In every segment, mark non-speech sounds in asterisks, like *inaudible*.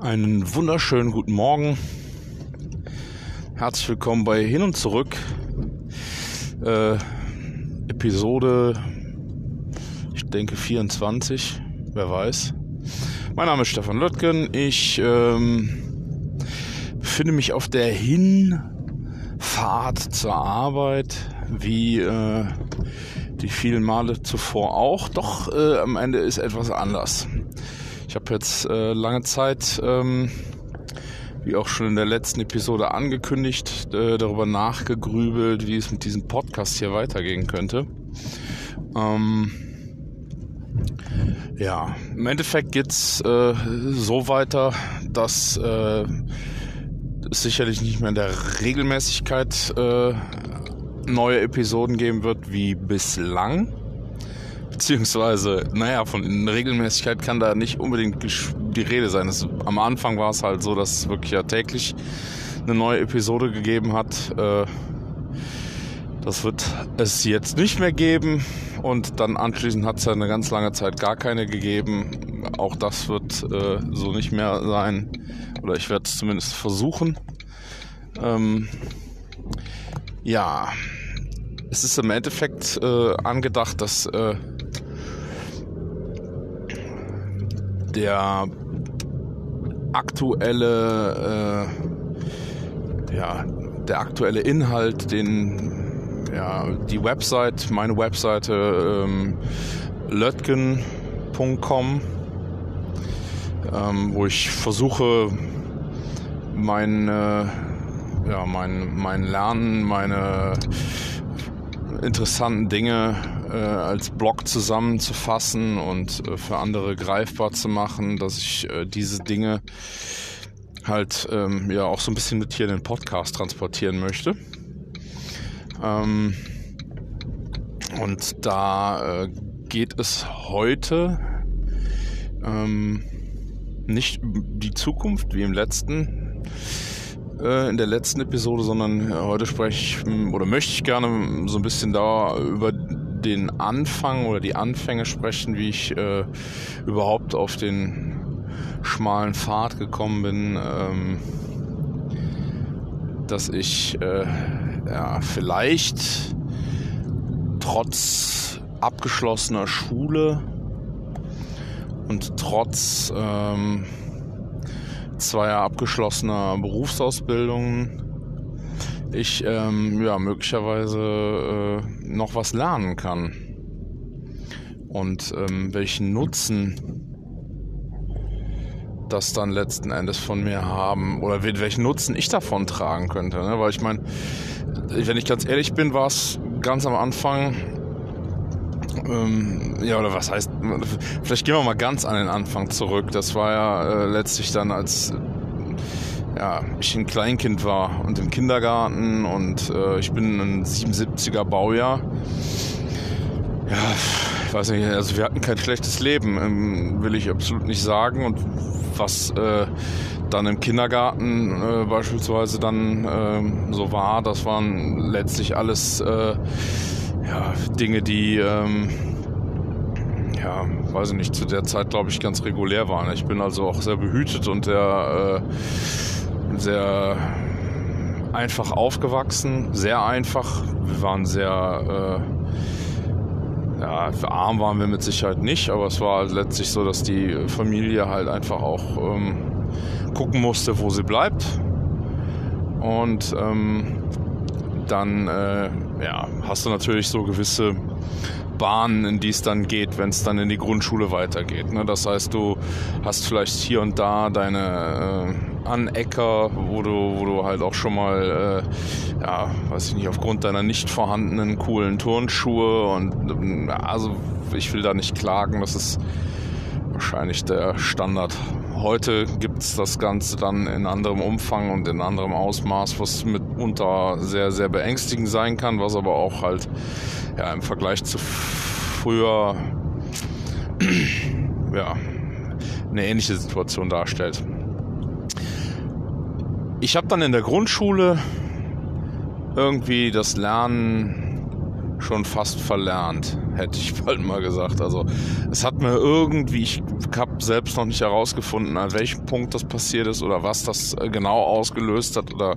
Einen wunderschönen guten Morgen. Herzlich willkommen bei Hin und Zurück. Äh, Episode, ich denke 24, wer weiß. Mein Name ist Stefan Löttgen. Ich ähm, befinde mich auf der Hinfahrt zur Arbeit, wie äh, die vielen Male zuvor auch. Doch äh, am Ende ist etwas anders. Ich habe jetzt äh, lange Zeit, ähm, wie auch schon in der letzten Episode angekündigt, äh, darüber nachgegrübelt, wie es mit diesem Podcast hier weitergehen könnte. Ähm, ja, im Endeffekt geht's äh, so weiter, dass äh, sicherlich nicht mehr in der Regelmäßigkeit äh, neue Episoden geben wird wie bislang beziehungsweise, naja, von Regelmäßigkeit kann da nicht unbedingt die Rede sein. Es, am Anfang war es halt so, dass es wirklich ja täglich eine neue Episode gegeben hat. Äh, das wird es jetzt nicht mehr geben und dann anschließend hat es ja eine ganz lange Zeit gar keine gegeben. Auch das wird äh, so nicht mehr sein oder ich werde es zumindest versuchen. Ähm, ja, es ist im Endeffekt äh, angedacht, dass äh, der aktuelle, äh, ja, der aktuelle Inhalt, den ja, die Website, meine Webseite ähm, lötgen.com, ähm, wo ich versuche, mein, äh, ja, mein, mein Lernen, meine interessanten Dinge äh, als Blog zusammenzufassen und äh, für andere greifbar zu machen, dass ich äh, diese Dinge halt ähm, ja auch so ein bisschen mit hier in den Podcast transportieren möchte. Ähm, und da äh, geht es heute ähm, nicht die Zukunft wie im letzten äh, in der letzten Episode, sondern heute spreche ich oder möchte ich gerne so ein bisschen da über den Anfang oder die Anfänge sprechen, wie ich äh, überhaupt auf den schmalen Pfad gekommen bin, ähm, dass ich äh, ja, vielleicht trotz abgeschlossener Schule und trotz ähm, zweier abgeschlossener Berufsausbildungen ich ähm, ja möglicherweise äh, noch was lernen kann und ähm, welchen Nutzen das dann letzten Endes von mir haben oder welchen Nutzen ich davon tragen könnte. Ne? Weil ich meine, wenn ich ganz ehrlich bin, war es ganz am Anfang, ähm, ja, oder was heißt, vielleicht gehen wir mal ganz an den Anfang zurück. Das war ja äh, letztlich dann, als ja, ich ein Kleinkind war und im Kindergarten und äh, ich bin ein 77er Baujahr. Ja, ich weiß nicht, also wir hatten kein schlechtes Leben, ähm, will ich absolut nicht sagen. Und was äh, dann im Kindergarten äh, beispielsweise dann äh, so war, das waren letztlich alles äh, ja, Dinge, die ähm, ja, weiß ich nicht, zu der Zeit glaube ich ganz regulär waren. Ich bin also auch sehr behütet und der äh, sehr einfach aufgewachsen, sehr einfach. Wir waren sehr, äh, ja, arm waren wir mit Sicherheit nicht, aber es war letztlich so, dass die Familie halt einfach auch ähm, gucken musste, wo sie bleibt. Und ähm, dann äh, ja, hast du natürlich so gewisse Bahnen, in die es dann geht, wenn es dann in die Grundschule weitergeht. Ne? Das heißt, du hast vielleicht hier und da deine äh, Anecker, wo du, wo du halt auch schon mal, äh, ja, weiß ich nicht, aufgrund deiner nicht vorhandenen coolen Turnschuhe und äh, also ich will da nicht klagen, das ist wahrscheinlich der Standard. Heute gibt es das Ganze dann in anderem Umfang und in anderem Ausmaß, was mitunter sehr, sehr beängstigend sein kann, was aber auch halt ja, im Vergleich zu früher *clears throat* ja, eine ähnliche Situation darstellt. Ich habe dann in der Grundschule irgendwie das Lernen schon fast verlernt, hätte ich *laughs* bald mal gesagt. Also es hat mir irgendwie, ich habe selbst noch nicht herausgefunden, an welchem Punkt das passiert ist oder was das äh, genau ausgelöst hat oder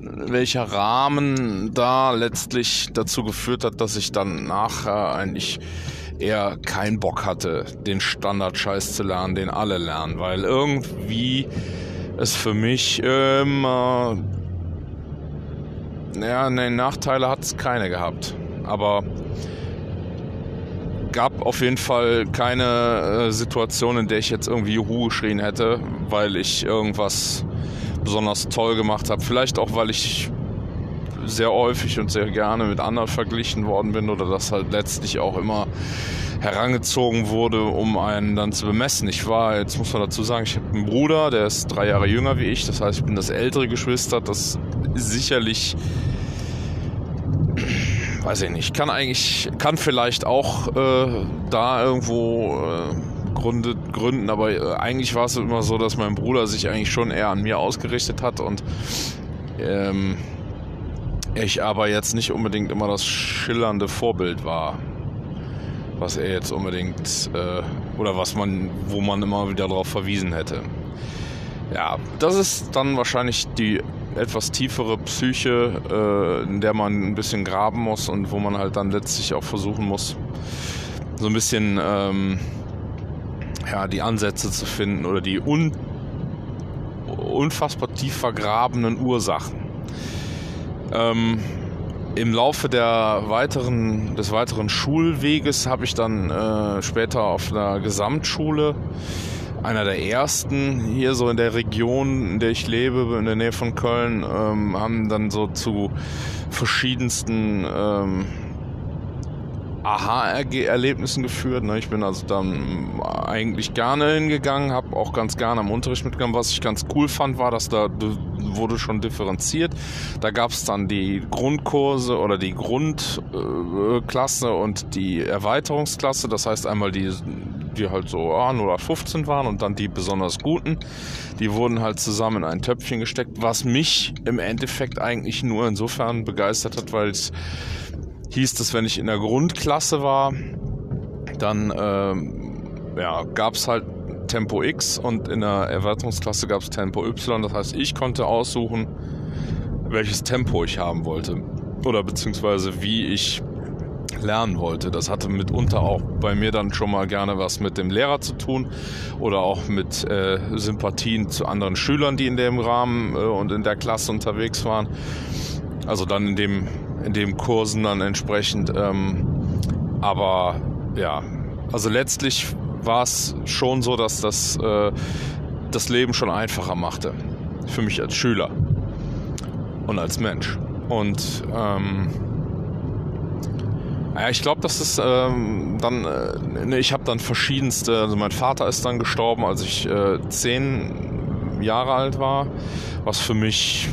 welcher Rahmen da letztlich dazu geführt hat, dass ich dann nachher eigentlich eher keinen Bock hatte, den Standard-Scheiß zu lernen, den alle lernen, weil irgendwie es für mich immer ja, ne, Nachteile hat es keine gehabt aber gab auf jeden Fall keine äh, Situation, in der ich jetzt irgendwie Juhu geschrien hätte, weil ich irgendwas besonders toll gemacht habe. Vielleicht auch, weil ich sehr häufig und sehr gerne mit anderen verglichen worden bin oder das halt letztlich auch immer herangezogen wurde, um einen dann zu bemessen. Ich war, jetzt muss man dazu sagen, ich habe einen Bruder, der ist drei Jahre jünger wie ich, das heißt, ich bin das ältere Geschwister, das sicherlich weiß ich nicht, kann eigentlich, kann vielleicht auch äh, da irgendwo äh, Gründe, gründen, aber äh, eigentlich war es immer so, dass mein Bruder sich eigentlich schon eher an mir ausgerichtet hat und ähm, ich aber jetzt nicht unbedingt immer das schillernde Vorbild war, was er jetzt unbedingt äh, oder was man, wo man immer wieder darauf verwiesen hätte. Ja, das ist dann wahrscheinlich die etwas tiefere Psyche, äh, in der man ein bisschen graben muss und wo man halt dann letztlich auch versuchen muss, so ein bisschen ähm, ja, die Ansätze zu finden oder die un unfassbar tief vergrabenen Ursachen. Ähm, Im Laufe der weiteren, des weiteren Schulweges habe ich dann äh, später auf einer Gesamtschule einer der ersten hier so in der Region, in der ich lebe, in der Nähe von Köln, ähm, haben dann so zu verschiedensten ähm, Aha-Erlebnissen geführt. Ne? Ich bin also dann eigentlich gerne hingegangen, habe auch ganz gerne am Unterricht mitgegangen. Was ich ganz cool fand, war, dass da wurde schon differenziert. Da gab es dann die Grundkurse oder die Grundklasse und die Erweiterungsklasse. Das heißt einmal die die halt so ah, 15 waren und dann die besonders guten. Die wurden halt zusammen in ein Töpfchen gesteckt, was mich im Endeffekt eigentlich nur insofern begeistert hat, weil es hieß, dass wenn ich in der Grundklasse war, dann ähm, ja, gab es halt Tempo X und in der Erweiterungsklasse gab es Tempo Y. Das heißt, ich konnte aussuchen, welches Tempo ich haben wollte. Oder beziehungsweise wie ich lernen wollte. Das hatte mitunter auch bei mir dann schon mal gerne was mit dem Lehrer zu tun oder auch mit äh, Sympathien zu anderen Schülern, die in dem Rahmen äh, und in der Klasse unterwegs waren. Also dann in dem, in dem Kursen dann entsprechend. Ähm, aber ja, also letztlich war es schon so, dass das äh, das Leben schon einfacher machte. Für mich als Schüler und als Mensch. Und ähm, ja, ich glaube, das ist ähm, dann, äh, ich habe dann verschiedenste, also mein Vater ist dann gestorben, als ich äh, zehn Jahre alt war, was für mich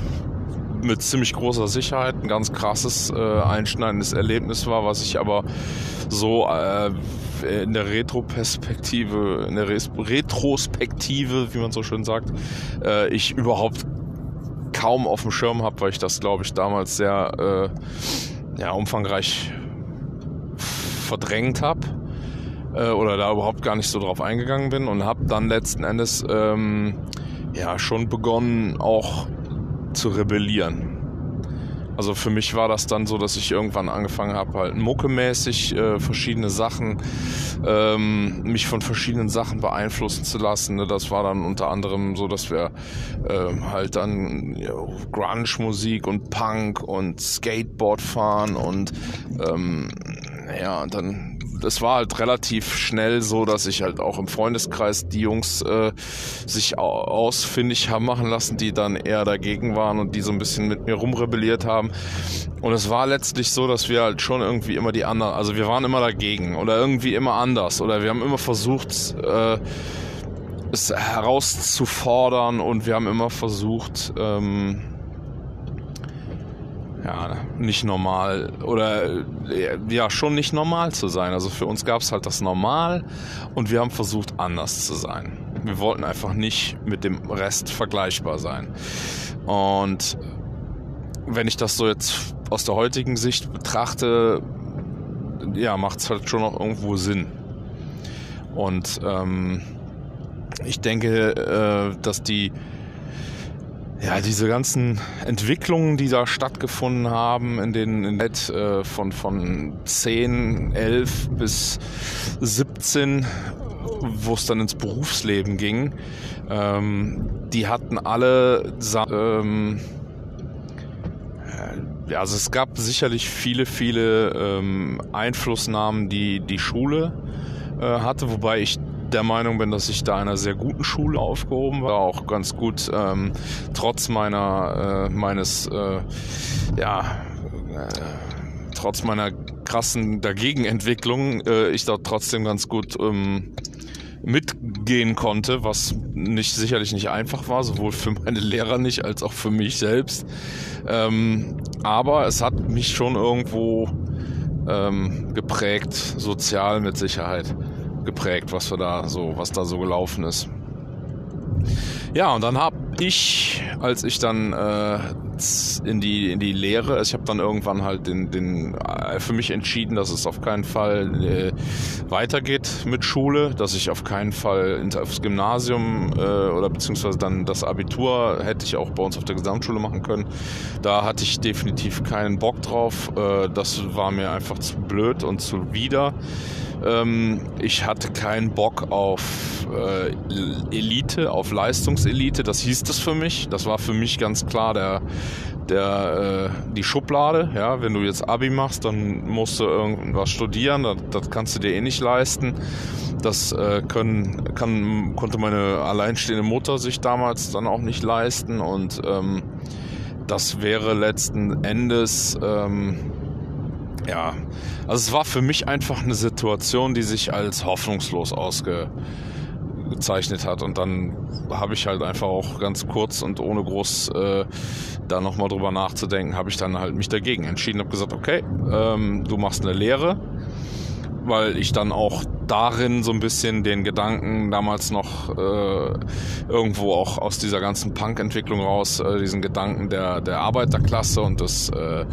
mit ziemlich großer Sicherheit ein ganz krasses, äh, einschneidendes Erlebnis war, was ich aber so äh, in der Retroperspektive, in der Retrospektive, wie man so schön sagt, äh, ich überhaupt kaum auf dem Schirm habe, weil ich das, glaube ich, damals sehr äh, ja, umfangreich verdrängt habe äh, oder da überhaupt gar nicht so drauf eingegangen bin und habe dann letzten Endes ähm, ja schon begonnen auch zu rebellieren. Also für mich war das dann so, dass ich irgendwann angefangen habe, halt muckemäßig äh, verschiedene Sachen, ähm, mich von verschiedenen Sachen beeinflussen zu lassen. Ne? Das war dann unter anderem so, dass wir äh, halt dann ja, Grunge-Musik und Punk und Skateboard fahren und ähm, ja, dann, das war halt relativ schnell so, dass ich halt auch im Freundeskreis die Jungs äh, sich ausfindig haben machen lassen, die dann eher dagegen waren und die so ein bisschen mit mir rumrebelliert haben. Und es war letztlich so, dass wir halt schon irgendwie immer die anderen, also wir waren immer dagegen oder irgendwie immer anders oder wir haben immer versucht, äh, es herauszufordern und wir haben immer versucht, ähm, ja, nicht normal oder ja, schon nicht normal zu sein. Also für uns gab es halt das Normal und wir haben versucht, anders zu sein. Wir wollten einfach nicht mit dem Rest vergleichbar sein. Und wenn ich das so jetzt aus der heutigen Sicht betrachte, ja, macht es halt schon noch irgendwo Sinn. Und ähm, ich denke, äh, dass die ja, diese ganzen Entwicklungen, die da stattgefunden haben in den in Net, äh, von, von 10, 11 bis 17, wo es dann ins Berufsleben ging, ähm, die hatten alle ähm, ja, also es gab sicherlich viele, viele ähm, Einflussnahmen, die die Schule äh, hatte, wobei ich der Meinung bin, dass ich da einer sehr guten Schule aufgehoben war, auch ganz gut ähm, trotz meiner äh, meines äh, ja äh, trotz meiner krassen Dagegenentwicklung äh, ich dort trotzdem ganz gut ähm, mitgehen konnte, was nicht sicherlich nicht einfach war, sowohl für meine Lehrer nicht als auch für mich selbst. Ähm, aber es hat mich schon irgendwo ähm, geprägt, sozial mit Sicherheit geprägt, was wir da so, was da so gelaufen ist. Ja, und dann habe ich, als ich dann äh, in die in die Lehre, ich habe dann irgendwann halt den, den äh, für mich entschieden, dass es auf keinen Fall äh, weitergeht mit Schule, dass ich auf keinen Fall aufs Gymnasium äh, oder beziehungsweise dann das Abitur hätte ich auch bei uns auf der Gesamtschule machen können. Da hatte ich definitiv keinen Bock drauf. Äh, das war mir einfach zu blöd und zu wieder. Ähm, ich hatte keinen Bock auf äh, Elite, auf Leistungselite. Das hieß das für mich. Das war für mich ganz klar der, der, äh, die Schublade. Ja, wenn du jetzt Abi machst, dann musst du irgendwas studieren. Das, das kannst du dir eh nicht leisten. Das äh, können, kann, konnte meine alleinstehende Mutter sich damals dann auch nicht leisten. Und ähm, das wäre letzten Endes ähm, ja, also es war für mich einfach eine Situation, die sich als hoffnungslos ausgezeichnet hat. Und dann habe ich halt einfach auch ganz kurz und ohne groß äh, da nochmal drüber nachzudenken, habe ich dann halt mich dagegen entschieden, habe gesagt, okay, ähm, du machst eine Lehre, weil ich dann auch darin so ein bisschen den Gedanken damals noch äh, irgendwo auch aus dieser ganzen Punk-Entwicklung raus, äh, diesen Gedanken der, der Arbeiterklasse und des, äh,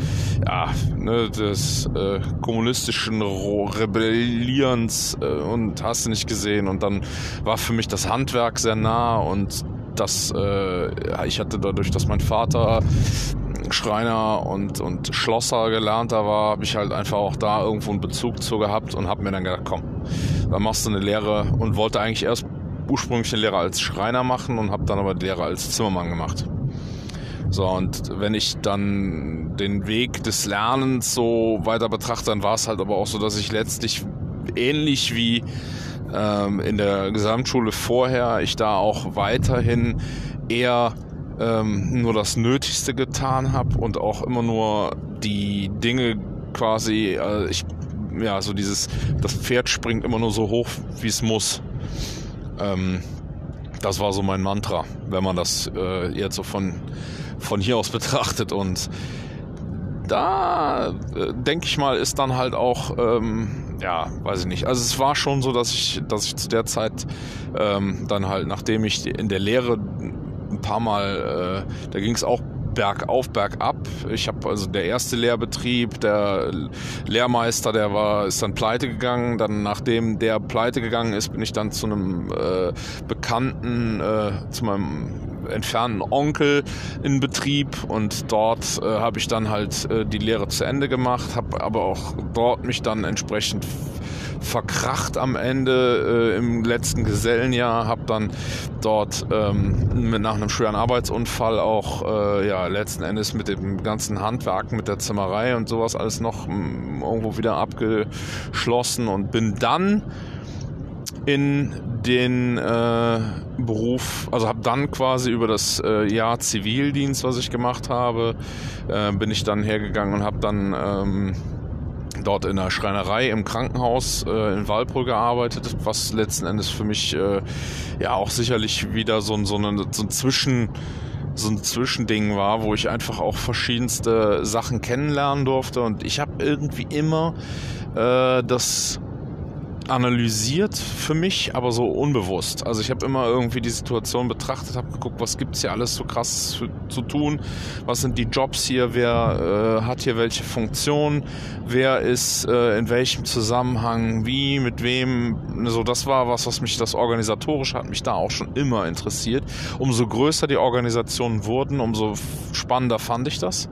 ja, ne, des äh, kommunistischen Rebellierens äh, und hast du nicht gesehen. Und dann war für mich das Handwerk sehr nah und das, äh, ich hatte dadurch, dass mein Vater Schreiner und, und Schlosser gelernter war, habe ich halt einfach auch da irgendwo einen Bezug zu gehabt und habe mir dann gedacht, komm, dann machst du eine Lehre und wollte eigentlich erst ursprünglich eine Lehre als Schreiner machen und habe dann aber die Lehre als Zimmermann gemacht. So, und wenn ich dann den Weg des Lernens so weiter betrachte, dann war es halt aber auch so, dass ich letztlich ähnlich wie ähm, in der Gesamtschule vorher, ich da auch weiterhin eher ähm, nur das Nötigste getan habe und auch immer nur die Dinge quasi, äh, ich, ja, so dieses, das Pferd springt immer nur so hoch, wie es muss. Ähm, das war so mein Mantra, wenn man das äh, jetzt so von, von hier aus *laughs* betrachtet. Und da äh, denke ich mal, ist dann halt auch, ähm, ja, weiß ich nicht. Also es war schon so, dass ich, dass ich zu der Zeit ähm, dann halt, nachdem ich in der Lehre ein paar Mal, äh, da ging es auch bergauf, bergab. Ich habe also der erste Lehrbetrieb, der Lehrmeister, der war, ist dann pleite gegangen. Dann nachdem der pleite gegangen ist, bin ich dann zu einem äh, Bekannten, äh, zu meinem entfernten Onkel in Betrieb und dort äh, habe ich dann halt äh, die Lehre zu Ende gemacht, habe aber auch dort mich dann entsprechend verkracht am Ende äh, im letzten Gesellenjahr, habe dann dort ähm, nach einem schweren Arbeitsunfall auch äh, ja letzten Endes mit dem ganzen Handwerk, mit der Zimmerei und sowas alles noch m, mm, irgendwo wieder abgeschlossen und bin dann in den äh, Beruf, also habe dann quasi über das äh, Jahr Zivildienst, was ich gemacht habe, äh, bin ich dann hergegangen und habe dann ähm, dort in der Schreinerei im Krankenhaus äh, in Walbrück gearbeitet, was letzten Endes für mich äh, ja auch sicherlich wieder so, so, eine, so ein Zwischen so ein Zwischending war, wo ich einfach auch verschiedenste Sachen kennenlernen durfte. Und ich habe irgendwie immer äh, das analysiert für mich, aber so unbewusst. Also ich habe immer irgendwie die Situation betrachtet, habe geguckt, was gibt's hier alles so krass zu, zu tun, was sind die Jobs hier, wer äh, hat hier welche Funktion, wer ist äh, in welchem Zusammenhang, wie, mit wem. So, das war was, was mich das organisatorisch hat mich da auch schon immer interessiert. Umso größer die Organisationen wurden, umso spannender fand ich das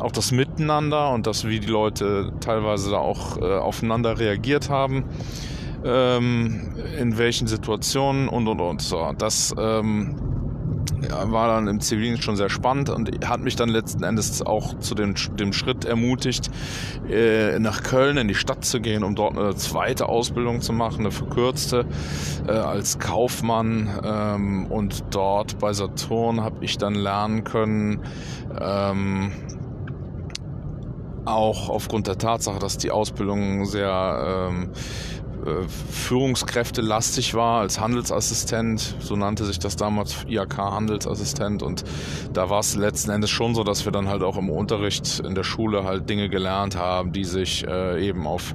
auch das Miteinander und das, wie die Leute teilweise da auch äh, aufeinander reagiert haben, ähm, in welchen Situationen und und und so. Das ähm, ja, war dann im Zivilen schon sehr spannend und hat mich dann letzten Endes auch zu dem, dem Schritt ermutigt, äh, nach Köln in die Stadt zu gehen, um dort eine zweite Ausbildung zu machen, eine verkürzte äh, als Kaufmann. Ähm, und dort bei Saturn habe ich dann lernen können, ähm, auch aufgrund der Tatsache, dass die Ausbildung sehr ähm, äh, Führungskräftelastig war als Handelsassistent, so nannte sich das damals IAK Handelsassistent. Und da war es letzten Endes schon so, dass wir dann halt auch im Unterricht in der Schule halt Dinge gelernt haben, die sich äh, eben auf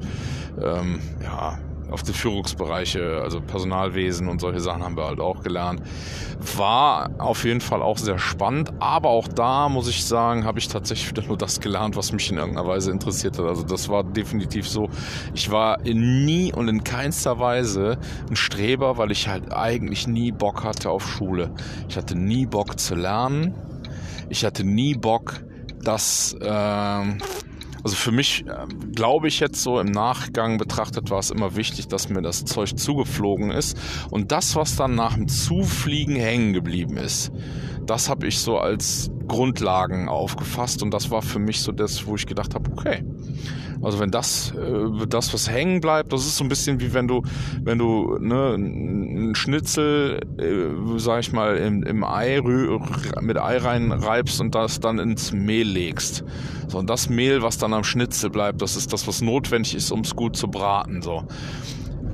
ähm, ja, auf die Führungsbereiche, also Personalwesen und solche Sachen haben wir halt auch gelernt. War auf jeden Fall auch sehr spannend, aber auch da muss ich sagen, habe ich tatsächlich wieder nur das gelernt, was mich in irgendeiner Weise interessiert hat. Also das war definitiv so. Ich war in nie und in keinster Weise ein Streber, weil ich halt eigentlich nie Bock hatte auf Schule. Ich hatte nie Bock zu lernen. Ich hatte nie Bock, dass äh, also für mich, äh, glaube ich jetzt so im Nachgang betrachtet, war es immer wichtig, dass mir das Zeug zugeflogen ist. Und das, was dann nach dem Zufliegen hängen geblieben ist, das habe ich so als Grundlagen aufgefasst. Und das war für mich so das, wo ich gedacht habe, okay, also wenn das, äh, das was hängen bleibt, das ist so ein bisschen wie wenn du, wenn du ne, ein Schnitzel, äh, sag ich mal, im, im Ei mit Ei reinreibst und das dann ins Mehl legst. So, und das Mehl, was dann am Schnitzel bleibt, das ist das, was notwendig ist, um es gut zu braten. So.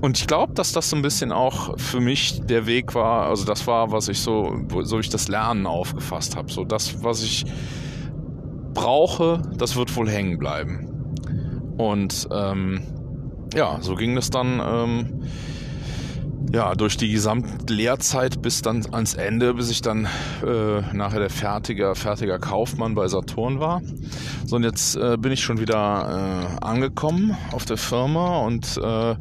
Und ich glaube, dass das so ein bisschen auch für mich der Weg war, also das war, was ich so, so ich das Lernen aufgefasst habe. So das, was ich brauche, das wird wohl hängen bleiben. Und ähm, ja, so ging das dann ähm, ja, durch die gesamte Lehrzeit bis dann ans Ende, bis ich dann äh, nachher der fertige, fertiger Kaufmann bei Saturn war. So, und jetzt äh, bin ich schon wieder äh, angekommen auf der Firma und äh,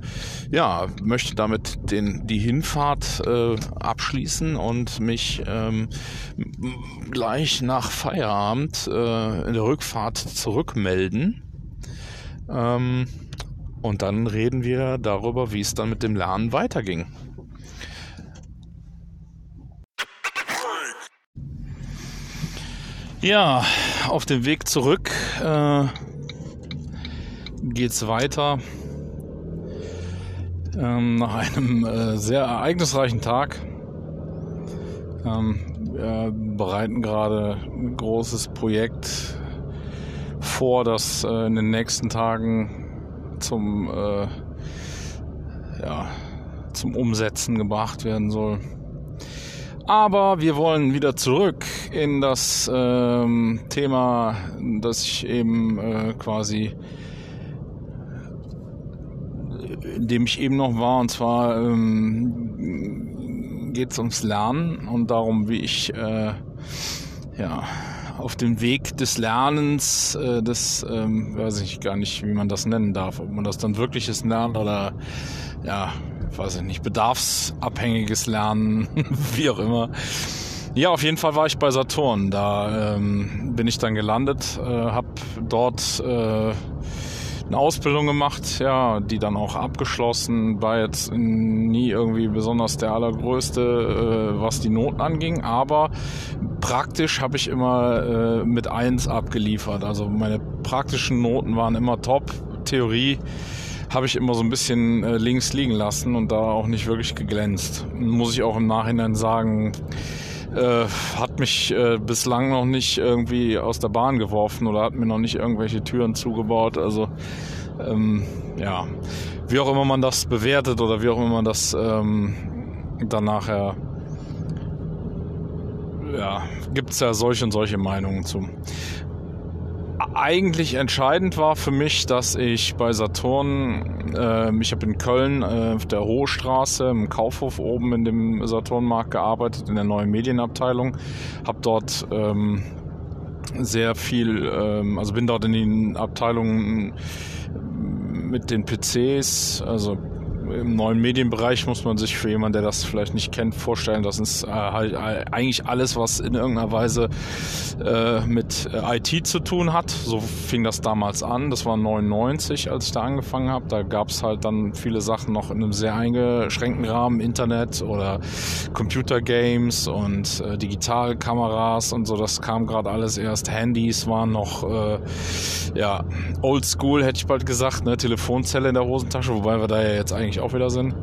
ja, möchte damit den, die Hinfahrt äh, abschließen und mich ähm, gleich nach Feierabend äh, in der Rückfahrt zurückmelden. Ähm, und dann reden wir darüber, wie es dann mit dem Lernen weiterging. Ja, auf dem Weg zurück äh, geht es weiter. Ähm, nach einem äh, sehr ereignisreichen Tag. Ähm, wir bereiten gerade ein großes Projekt vor, das äh, in den nächsten Tagen zum, äh, ja, zum Umsetzen gebracht werden soll. Aber wir wollen wieder zurück in das ähm, Thema, das ich eben äh, quasi, in dem ich eben noch war, und zwar ähm, geht es ums Lernen und darum, wie ich äh, ja auf dem Weg des Lernens, äh, des, ähm, weiß ich gar nicht, wie man das nennen darf, ob man das dann wirkliches Lernen oder, ja, weiß ich nicht, bedarfsabhängiges Lernen, *laughs* wie auch immer. Ja, auf jeden Fall war ich bei Saturn. Da ähm, bin ich dann gelandet, äh, habe dort äh, eine Ausbildung gemacht, ja, die dann auch abgeschlossen, war jetzt nie irgendwie besonders der allergrößte, äh, was die Noten anging, aber praktisch habe ich immer äh, mit eins abgeliefert. Also meine praktischen Noten waren immer top, Theorie habe ich immer so ein bisschen äh, links liegen lassen und da auch nicht wirklich geglänzt. Muss ich auch im Nachhinein sagen, äh, hat mich äh, bislang noch nicht irgendwie aus der Bahn geworfen oder hat mir noch nicht irgendwelche Türen zugebaut. Also ähm, ja, wie auch immer man das bewertet oder wie auch immer man das ähm, dann nachher ja, gibt es ja solche und solche Meinungen zu. eigentlich entscheidend war für mich, dass ich bei Saturn, äh, ich habe in Köln äh, auf der Hohe Straße im Kaufhof oben in dem Saturnmarkt gearbeitet, in der neuen Medienabteilung, habe dort ähm, sehr viel, ähm, also bin dort in den Abteilungen mit den PCs, also im neuen Medienbereich muss man sich für jemanden, der das vielleicht nicht kennt, vorstellen, das ist äh, halt äh, eigentlich alles, was in irgendeiner Weise äh, mit äh, IT zu tun hat. So fing das damals an. Das war 99, als ich da angefangen habe. Da gab es halt dann viele Sachen noch in einem sehr eingeschränkten Rahmen, Internet oder Computergames und äh, Digitalkameras und so. Das kam gerade alles erst. Handys waren noch äh, ja oldschool, hätte ich bald gesagt, ne? Telefonzelle in der Hosentasche, wobei wir da ja jetzt eigentlich auch wieder sind.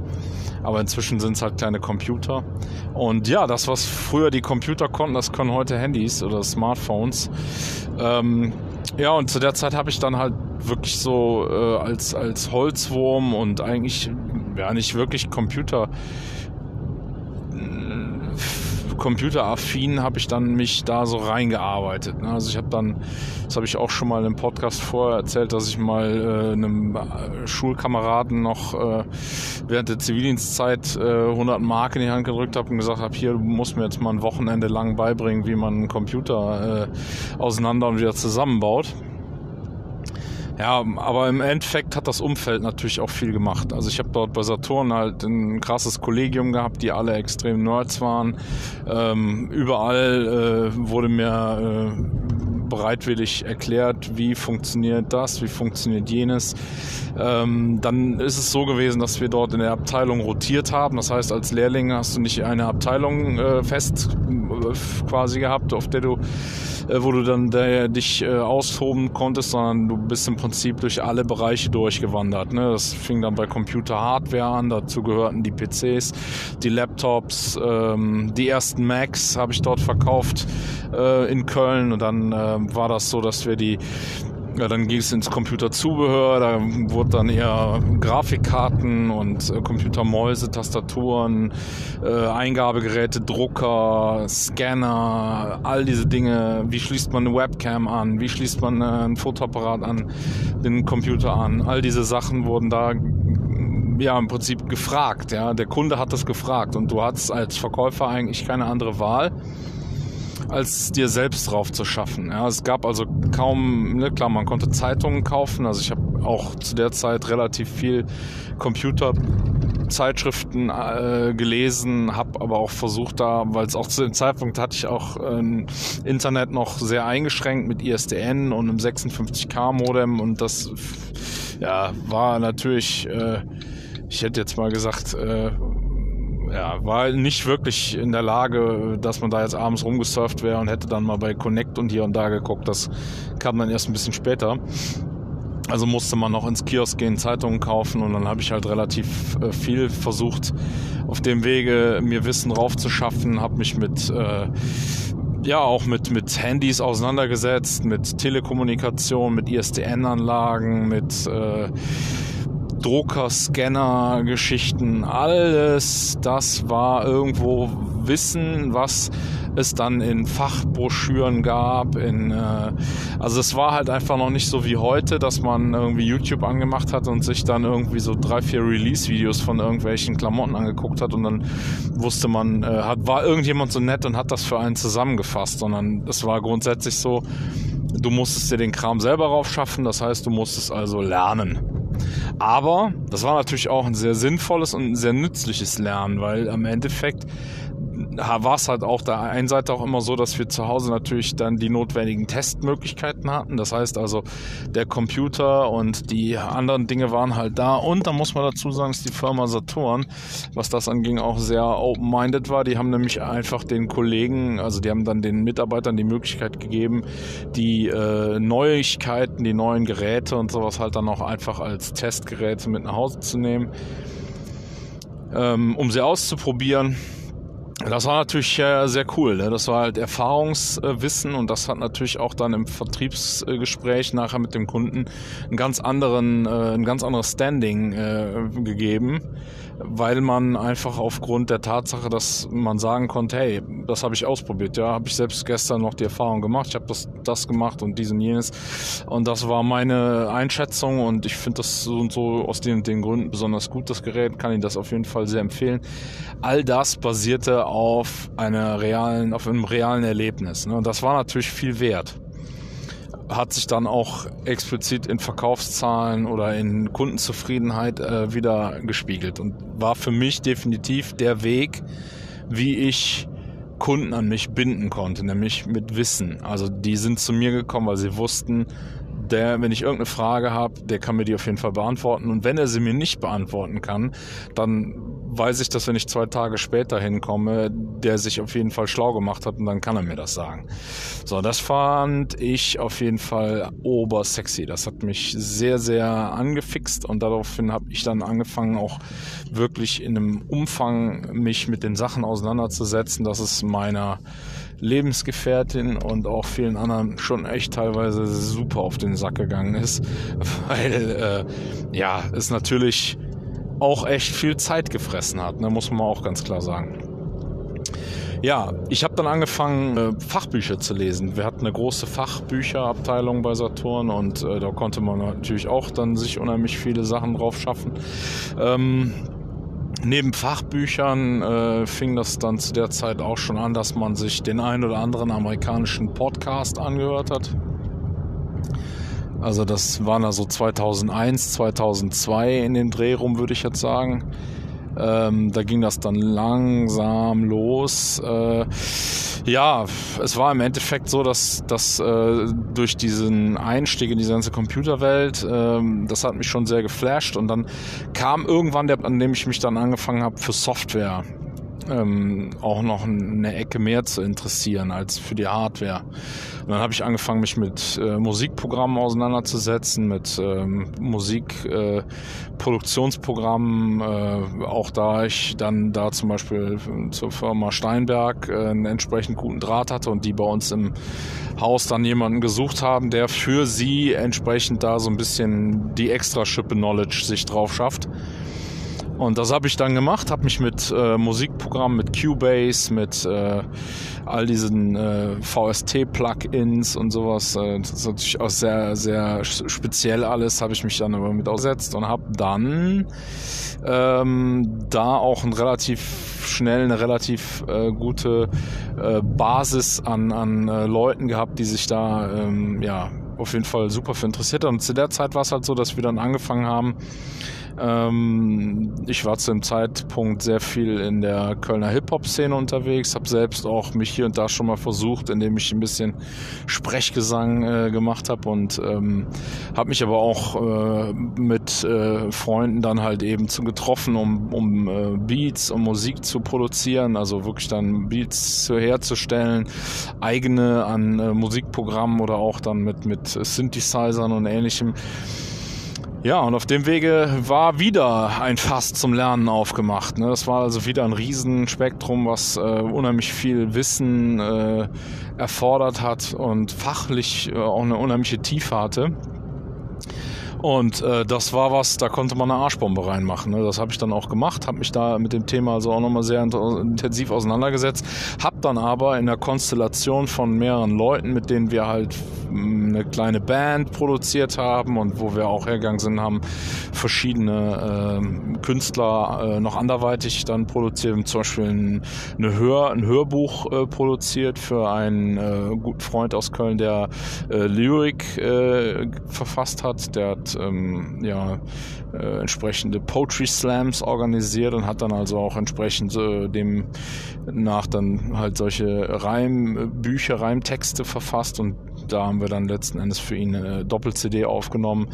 Aber inzwischen sind es halt kleine Computer. Und ja, das, was früher die Computer konnten, das können heute Handys oder Smartphones. Ähm, ja, und zu der Zeit habe ich dann halt wirklich so äh, als, als Holzwurm und eigentlich ja nicht wirklich Computer computeraffin habe ich dann mich da so reingearbeitet. Ne? Also ich habe dann, das habe ich auch schon mal im Podcast vorher erzählt, dass ich mal äh, einem äh, Schulkameraden noch äh, während der Zivildienstzeit äh, 100 Mark in die Hand gedrückt habe und gesagt habe, hier, du musst mir jetzt mal ein Wochenende lang beibringen, wie man einen Computer äh, auseinander und wieder zusammenbaut. Ja, aber im Endeffekt hat das Umfeld natürlich auch viel gemacht. Also ich habe dort bei Saturn halt ein krasses Kollegium gehabt, die alle extrem Nerds waren. Ähm, überall äh, wurde mir äh, bereitwillig erklärt, wie funktioniert das, wie funktioniert jenes. Ähm, dann ist es so gewesen, dass wir dort in der Abteilung rotiert haben. Das heißt, als Lehrling hast du nicht eine Abteilung äh, fest äh, quasi gehabt, auf der du äh, wo du dann der, dich äh, austoben konntest, sondern du bist im Prinzip durch alle Bereiche durchgewandert. Ne? Das fing dann bei Computer-Hardware an, dazu gehörten die PCs, die Laptops, ähm, die ersten Macs habe ich dort verkauft äh, in Köln und dann äh, war das so, dass wir die ja, dann ging es ins Computerzubehör, da wurde dann eher Grafikkarten und äh, Computermäuse, Tastaturen, äh, Eingabegeräte, Drucker, Scanner, all diese Dinge. Wie schließt man eine Webcam an? Wie schließt man äh, ein Fotoapparat an, den Computer an? All diese Sachen wurden da ja im Prinzip gefragt. Ja, der Kunde hat das gefragt und du hattest als Verkäufer eigentlich keine andere Wahl als dir selbst drauf zu schaffen. Ja, es gab also kaum, ne, klar, man konnte Zeitungen kaufen. Also ich habe auch zu der Zeit relativ viel Computerzeitschriften äh, gelesen, habe aber auch versucht da, weil es auch zu dem Zeitpunkt hatte ich auch äh, Internet noch sehr eingeschränkt mit ISDN und einem 56k Modem und das ja war natürlich, äh, ich hätte jetzt mal gesagt, äh, ja, war nicht wirklich in der Lage, dass man da jetzt abends rumgesurft wäre und hätte dann mal bei Connect und hier und da geguckt. Das kam dann erst ein bisschen später. Also musste man noch ins Kiosk gehen, Zeitungen kaufen und dann habe ich halt relativ äh, viel versucht, auf dem Wege mir Wissen raufzuschaffen, habe mich mit äh, ja auch mit mit Handys auseinandergesetzt, mit Telekommunikation, mit ISDN-Anlagen, mit äh, Drucker, Scanner, Geschichten, alles das war irgendwo Wissen, was es dann in Fachbroschüren gab. In, äh, also es war halt einfach noch nicht so wie heute, dass man irgendwie YouTube angemacht hat und sich dann irgendwie so drei, vier Release-Videos von irgendwelchen Klamotten angeguckt hat und dann wusste man, äh, hat, war irgendjemand so nett und hat das für einen zusammengefasst, sondern es war grundsätzlich so, du musstest dir den Kram selber raufschaffen, das heißt, du musstest also lernen. Aber das war natürlich auch ein sehr sinnvolles und ein sehr nützliches Lernen, weil am Endeffekt war es halt auch der einen Seite auch immer so, dass wir zu Hause natürlich dann die notwendigen Testmöglichkeiten hatten. Das heißt also, der Computer und die anderen Dinge waren halt da. Und da muss man dazu sagen, dass die Firma Saturn, was das anging, auch sehr open-minded war. Die haben nämlich einfach den Kollegen, also die haben dann den Mitarbeitern die Möglichkeit gegeben, die äh, Neuigkeiten, die neuen Geräte und sowas halt dann auch einfach als Testgeräte mit nach Hause zu nehmen, ähm, um sie auszuprobieren das war natürlich äh, sehr cool. Ne? Das war halt Erfahrungswissen und das hat natürlich auch dann im Vertriebsgespräch nachher mit dem Kunden einen ganz anderen, äh, ein ganz anderes Standing äh, gegeben, weil man einfach aufgrund der Tatsache, dass man sagen konnte, hey, das habe ich ausprobiert, ja, habe ich selbst gestern noch die Erfahrung gemacht, ich habe das, das gemacht und dies und jenes und das war meine Einschätzung und ich finde das so und so aus den, den Gründen besonders gut, das Gerät, kann Ihnen das auf jeden Fall sehr empfehlen. All das basierte auf einer realen, auf einem realen Erlebnis ne? und das war natürlich viel wert hat sich dann auch explizit in Verkaufszahlen oder in Kundenzufriedenheit äh, wieder gespiegelt und war für mich definitiv der Weg, wie ich Kunden an mich binden konnte, nämlich mit Wissen. Also die sind zu mir gekommen, weil sie wussten, der, wenn ich irgendeine Frage habe, der kann mir die auf jeden Fall beantworten. Und wenn er sie mir nicht beantworten kann, dann weiß ich, dass wenn ich zwei Tage später hinkomme, der sich auf jeden Fall schlau gemacht hat und dann kann er mir das sagen. So, das fand ich auf jeden Fall obersexy. Das hat mich sehr, sehr angefixt und daraufhin habe ich dann angefangen, auch wirklich in einem Umfang mich mit den Sachen auseinanderzusetzen, dass es meiner Lebensgefährtin und auch vielen anderen schon echt teilweise super auf den Sack gegangen ist, *laughs* weil äh, ja, es natürlich auch echt viel Zeit gefressen hat, ne, muss man auch ganz klar sagen. Ja, ich habe dann angefangen, äh, Fachbücher zu lesen. Wir hatten eine große Fachbücherabteilung bei Saturn und äh, da konnte man natürlich auch dann sich unheimlich viele Sachen drauf schaffen. Ähm, neben Fachbüchern äh, fing das dann zu der Zeit auch schon an, dass man sich den einen oder anderen amerikanischen Podcast angehört hat. Also das waren also 2001, 2002 in dem Dreh rum, würde ich jetzt sagen. Ähm, da ging das dann langsam los. Äh, ja, es war im Endeffekt so, dass, dass äh, durch diesen Einstieg in diese ganze Computerwelt, äh, das hat mich schon sehr geflasht. Und dann kam irgendwann der, an dem ich mich dann angefangen habe, für Software ähm, auch noch eine Ecke mehr zu interessieren als für die Hardware. Und dann habe ich angefangen, mich mit äh, Musikprogrammen auseinanderzusetzen, mit ähm, Musikproduktionsprogrammen. Äh, äh, auch da ich dann da zum Beispiel zur Firma Steinberg äh, einen entsprechend guten Draht hatte und die bei uns im Haus dann jemanden gesucht haben, der für sie entsprechend da so ein bisschen die extra Schippe Knowledge sich drauf schafft. Und das habe ich dann gemacht, habe mich mit äh, Musikprogrammen, mit Cubase, mit äh, all diesen äh, VST-Plugins und sowas, äh, das ist natürlich auch sehr, sehr speziell alles, habe ich mich dann aber mit ausgesetzt und habe dann ähm, da auch ein relativ schnell eine relativ äh, gute äh, Basis an, an äh, Leuten gehabt, die sich da ähm, ja auf jeden Fall super für interessiert haben. Und zu der Zeit war es halt so, dass wir dann angefangen haben, ähm, ich war zu dem Zeitpunkt sehr viel in der Kölner Hip-Hop-Szene unterwegs, habe selbst auch mich hier und da schon mal versucht, indem ich ein bisschen Sprechgesang äh, gemacht habe und ähm, habe mich aber auch äh, mit äh, Freunden dann halt eben zu getroffen, um, um äh, Beats, um Musik zu produzieren, also wirklich dann Beats herzustellen, eigene an äh, Musikprogrammen oder auch dann mit, mit Synthesizern und ähnlichem. Ja, und auf dem Wege war wieder ein Fass zum Lernen aufgemacht. Ne? Das war also wieder ein Riesenspektrum, was äh, unheimlich viel Wissen äh, erfordert hat und fachlich äh, auch eine unheimliche Tiefe hatte. Und äh, das war was, da konnte man eine Arschbombe reinmachen. Ne? Das habe ich dann auch gemacht, habe mich da mit dem Thema also auch nochmal sehr intensiv auseinandergesetzt, habe dann aber in der Konstellation von mehreren Leuten, mit denen wir halt eine kleine Band produziert haben und wo wir auch hergegangen sind, haben verschiedene äh, Künstler äh, noch anderweitig dann produziert, zum Beispiel ein, eine Hör, ein Hörbuch äh, produziert für einen äh, guten Freund aus Köln, der äh, Lyrik äh, verfasst hat, der hat ähm, ja, entsprechende Poetry Slams organisiert und hat dann also auch entsprechend äh, dem nach dann halt solche Reimbücher, Reimtexte verfasst und da haben wir dann letzten Endes für ihn eine Doppel-CD aufgenommen,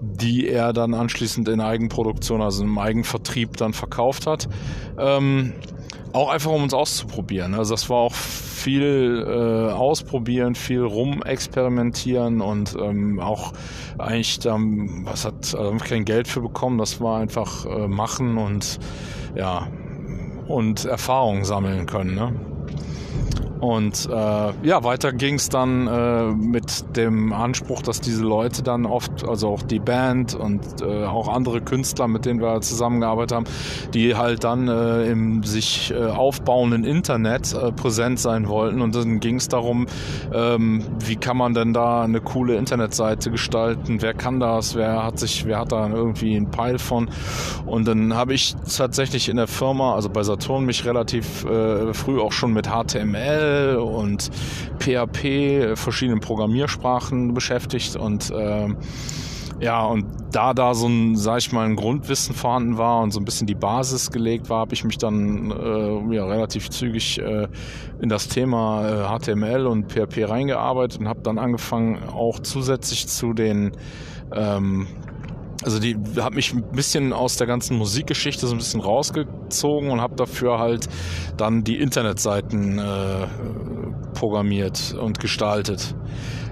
die er dann anschließend in Eigenproduktion, also im Eigenvertrieb dann verkauft hat. Ähm, auch einfach um uns auszuprobieren. Also das war auch viel äh, ausprobieren, viel rumexperimentieren und ähm, auch eigentlich dann, was hat also kein Geld für bekommen, das war einfach äh, machen und ja und Erfahrungen sammeln können. Ne? Und äh, ja, weiter ging es dann äh, mit dem Anspruch, dass diese Leute dann oft, also auch die Band und äh, auch andere Künstler, mit denen wir zusammengearbeitet haben, die halt dann äh, im sich äh, aufbauenden Internet äh, präsent sein wollten. Und dann ging es darum, ähm, wie kann man denn da eine coole Internetseite gestalten? Wer kann das? Wer hat sich, wer hat da irgendwie einen Peil von? Und dann habe ich tatsächlich in der Firma, also bei Saturn, mich relativ äh, früh auch schon mit HTML und PHP, verschiedenen Programmiersprachen beschäftigt und äh, ja, und da da so ein, sag ich mal, ein Grundwissen vorhanden war und so ein bisschen die Basis gelegt war, habe ich mich dann äh, ja, relativ zügig äh, in das Thema äh, HTML und PHP reingearbeitet und habe dann angefangen, auch zusätzlich zu den ähm, also die hat mich ein bisschen aus der ganzen Musikgeschichte so ein bisschen rausgezogen und habe dafür halt dann die Internetseiten äh, programmiert und gestaltet.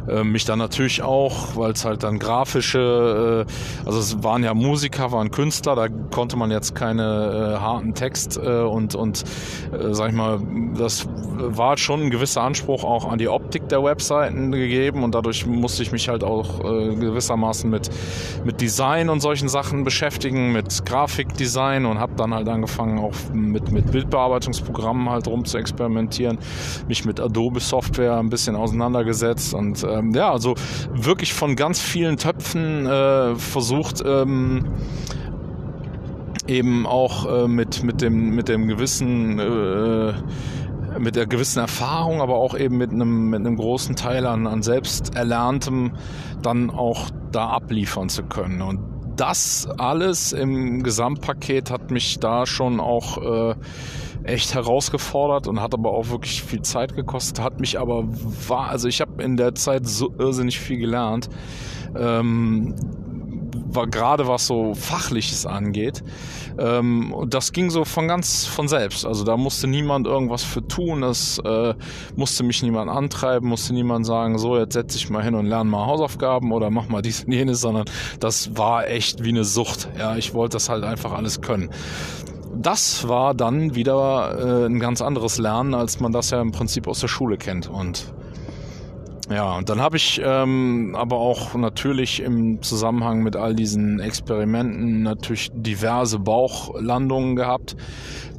Äh, mich dann natürlich auch, weil es halt dann grafische, äh, also es waren ja Musiker, waren Künstler, da konnte man jetzt keine äh, harten Text äh, und, und äh, sag ich mal, das war schon ein gewisser Anspruch auch an die Optik der Webseiten gegeben und dadurch musste ich mich halt auch äh, gewissermaßen mit, mit Design und solchen Sachen beschäftigen, mit Grafikdesign und habe dann halt angefangen auch mit, mit Bildbearbeitungsprogrammen halt rum zu experimentieren, mich mit Adobe Software ein bisschen auseinandergesetzt und äh, ähm, ja, also wirklich von ganz vielen Töpfen äh, versucht, ähm, eben auch äh, mit, mit, dem, mit dem gewissen äh, mit der gewissen Erfahrung, aber auch eben mit einem, mit einem großen Teil an, an Selbsterlerntem dann auch da abliefern zu können. Und das alles im Gesamtpaket hat mich da schon auch äh, echt herausgefordert und hat aber auch wirklich viel Zeit gekostet, hat mich aber war, also ich habe in der Zeit so irrsinnig viel gelernt. Ähm, gerade was so Fachliches angeht. Ähm, das ging so von ganz von selbst. Also da musste niemand irgendwas für tun, es äh, musste mich niemand antreiben, musste niemand sagen, so jetzt setz dich mal hin und lerne mal Hausaufgaben oder mach mal dies und jenes, sondern das war echt wie eine Sucht. Ja, ich wollte das halt einfach alles können das war dann wieder äh, ein ganz anderes Lernen, als man das ja im Prinzip aus der Schule kennt. Und ja, und dann habe ich ähm, aber auch natürlich im Zusammenhang mit all diesen Experimenten natürlich diverse Bauchlandungen gehabt.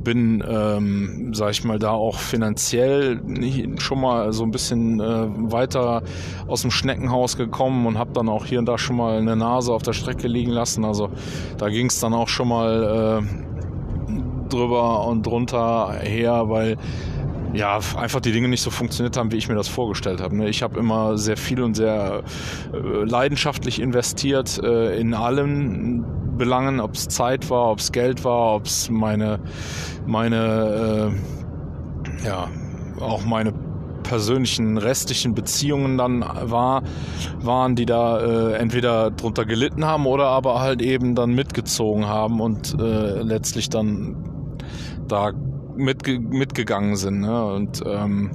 Bin, ähm, sag ich mal, da auch finanziell schon mal so ein bisschen äh, weiter aus dem Schneckenhaus gekommen und habe dann auch hier und da schon mal eine Nase auf der Strecke liegen lassen. Also da ging es dann auch schon mal äh, drüber und drunter her, weil ja, einfach die Dinge nicht so funktioniert haben, wie ich mir das vorgestellt habe. Ne? Ich habe immer sehr viel und sehr äh, leidenschaftlich investiert äh, in allen Belangen, ob es Zeit war, ob es Geld war, ob es meine, meine, äh, ja, auch meine persönlichen restlichen Beziehungen dann war, waren, die da äh, entweder drunter gelitten haben oder aber halt eben dann mitgezogen haben und äh, letztlich dann da mitge mitgegangen sind. Ne? Und ähm,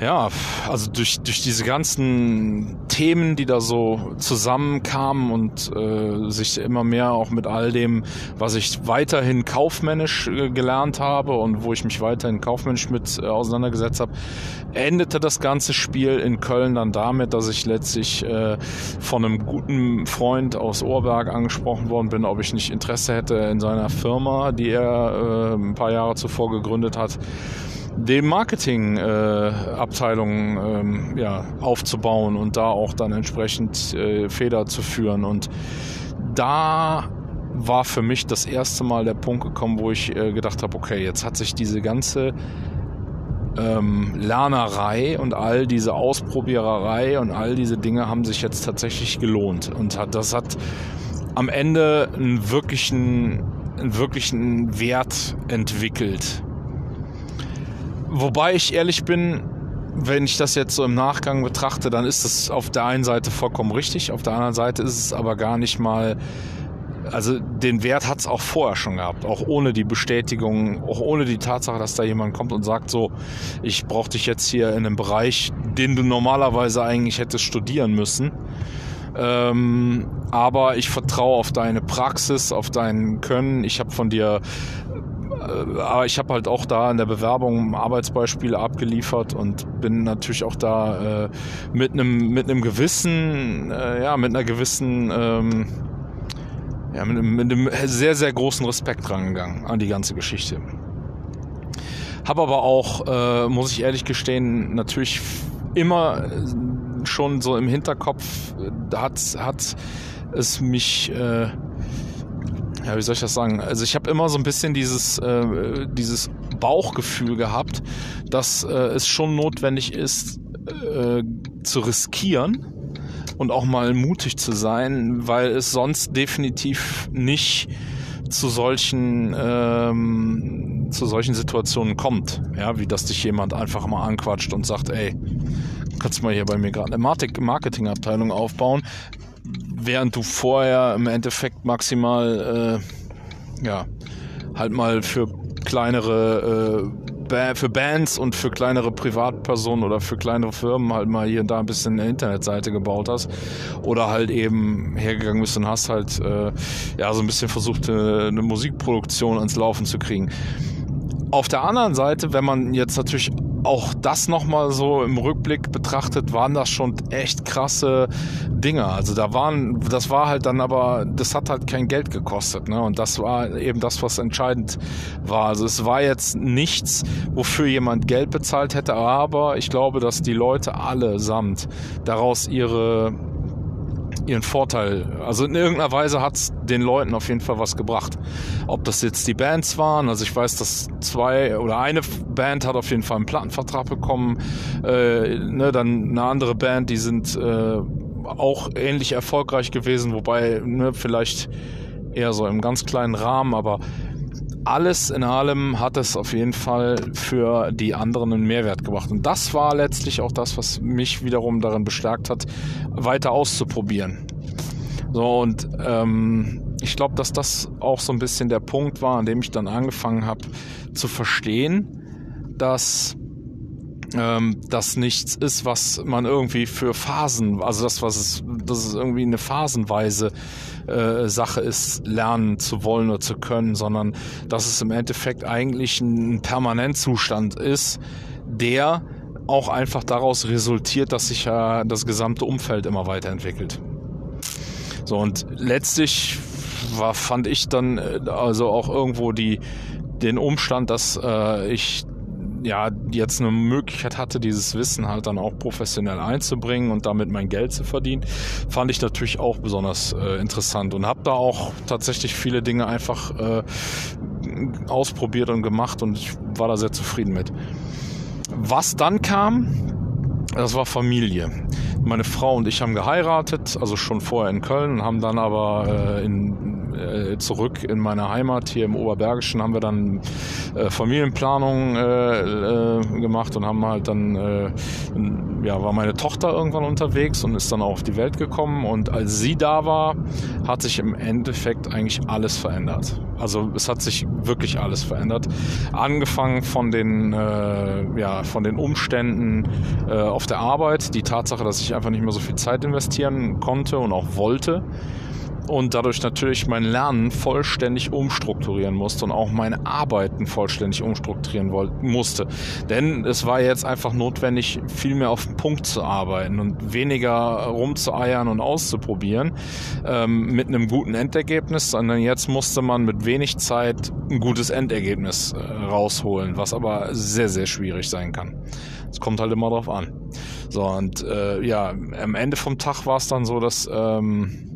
ja, also durch, durch diese ganzen Themen, die da so zusammenkamen und äh, sich immer mehr auch mit all dem, was ich weiterhin kaufmännisch äh, gelernt habe und wo ich mich weiterhin kaufmännisch mit äh, auseinandergesetzt habe, endete das ganze Spiel in Köln dann damit, dass ich letztlich äh, von einem guten Freund aus Ohrberg angesprochen worden bin, ob ich nicht Interesse hätte in seiner Firma, die er äh, ein paar Jahre zuvor gegründet hat, dem Marketing-Abteilung äh, ähm, ja, aufzubauen und da auch dann entsprechend äh, Feder zu führen. Und da war für mich das erste Mal der Punkt gekommen, wo ich äh, gedacht habe, okay, jetzt hat sich diese ganze ähm, Lernerei und all diese Ausprobiererei und all diese Dinge haben sich jetzt tatsächlich gelohnt. Und hat, das hat am Ende einen wirklichen, einen wirklichen Wert entwickelt. Wobei ich ehrlich bin, wenn ich das jetzt so im Nachgang betrachte, dann ist es auf der einen Seite vollkommen richtig, auf der anderen Seite ist es aber gar nicht mal, also den Wert hat es auch vorher schon gehabt, auch ohne die Bestätigung, auch ohne die Tatsache, dass da jemand kommt und sagt, so, ich brauche dich jetzt hier in einem Bereich, den du normalerweise eigentlich hättest studieren müssen. Ähm, aber ich vertraue auf deine Praxis, auf dein Können. Ich habe von dir aber ich habe halt auch da in der Bewerbung Arbeitsbeispiele abgeliefert und bin natürlich auch da äh, mit einem mit einem gewissen, äh, ja, mit einer gewissen ähm, ja, mit einem, mit einem sehr, sehr großen Respekt rangegangen an die ganze Geschichte. Habe aber auch, äh, muss ich ehrlich gestehen, natürlich immer schon so im Hinterkopf hat, hat es mich, äh, ja, wie soll ich das sagen? Also ich habe immer so ein bisschen dieses, äh, dieses Bauchgefühl gehabt, dass äh, es schon notwendig ist, äh, zu riskieren und auch mal mutig zu sein, weil es sonst definitiv nicht zu solchen ähm, zu solchen Situationen kommt, ja, wie dass dich jemand einfach mal anquatscht und sagt, ey, kannst du mal hier bei mir gerade eine Marketingabteilung aufbauen, während du vorher im Endeffekt maximal äh, ja halt mal für kleinere äh, für Bands und für kleinere Privatpersonen oder für kleinere Firmen halt mal hier und da ein bisschen eine Internetseite gebaut hast oder halt eben hergegangen bist und hast halt äh, ja so ein bisschen versucht eine, eine Musikproduktion ans Laufen zu kriegen. Auf der anderen Seite, wenn man jetzt natürlich auch das nochmal so im Rückblick betrachtet, waren das schon echt krasse Dinge. Also da waren, das war halt dann aber, das hat halt kein Geld gekostet, ne? Und das war eben das, was entscheidend war. Also es war jetzt nichts, wofür jemand Geld bezahlt hätte, aber ich glaube, dass die Leute allesamt daraus ihre ihren Vorteil. Also in irgendeiner Weise hat es den Leuten auf jeden Fall was gebracht. Ob das jetzt die Bands waren, also ich weiß, dass zwei oder eine Band hat auf jeden Fall einen Plattenvertrag bekommen, äh, ne, dann eine andere Band, die sind äh, auch ähnlich erfolgreich gewesen, wobei ne, vielleicht eher so im ganz kleinen Rahmen, aber alles in allem hat es auf jeden Fall für die anderen einen Mehrwert gebracht. Und das war letztlich auch das, was mich wiederum darin bestärkt hat, weiter auszuprobieren. So, und ähm, ich glaube, dass das auch so ein bisschen der Punkt war, an dem ich dann angefangen habe zu verstehen, dass ähm, das nichts ist, was man irgendwie für Phasen, also das, was es, dass es irgendwie eine phasenweise äh, Sache ist, lernen zu wollen oder zu können, sondern dass es im Endeffekt eigentlich ein Permanentzustand ist, der auch einfach daraus resultiert, dass sich ja das gesamte Umfeld immer weiterentwickelt. So und letztlich war, fand ich dann äh, also auch irgendwo die den Umstand, dass äh, ich ja, jetzt eine Möglichkeit hatte, dieses Wissen halt dann auch professionell einzubringen und damit mein Geld zu verdienen, fand ich natürlich auch besonders äh, interessant und habe da auch tatsächlich viele Dinge einfach äh, ausprobiert und gemacht und ich war da sehr zufrieden mit. Was dann kam, das war Familie. Meine Frau und ich haben geheiratet, also schon vorher in Köln, haben dann aber äh, in äh, zurück in meine Heimat hier im Oberbergischen haben wir dann äh, Familienplanung äh, äh, gemacht und haben halt dann, äh, ja, war meine Tochter irgendwann unterwegs und ist dann auch auf die Welt gekommen und als sie da war, hat sich im Endeffekt eigentlich alles verändert. Also es hat sich wirklich alles verändert. Angefangen von den, äh, ja, von den Umständen auf der Arbeit, die Tatsache, dass ich einfach nicht mehr so viel Zeit investieren konnte und auch wollte und dadurch natürlich mein Lernen vollständig umstrukturieren musste und auch meine Arbeiten vollständig umstrukturieren musste. Denn es war jetzt einfach notwendig, viel mehr auf den Punkt zu arbeiten und weniger rumzueiern und auszuprobieren ähm, mit einem guten Endergebnis, sondern jetzt musste man mit wenig Zeit ein gutes Endergebnis äh, rausholen, was aber sehr, sehr schwierig sein kann. Es kommt halt immer drauf an. So, und äh, ja, am Ende vom Tag war es dann so, dass ähm,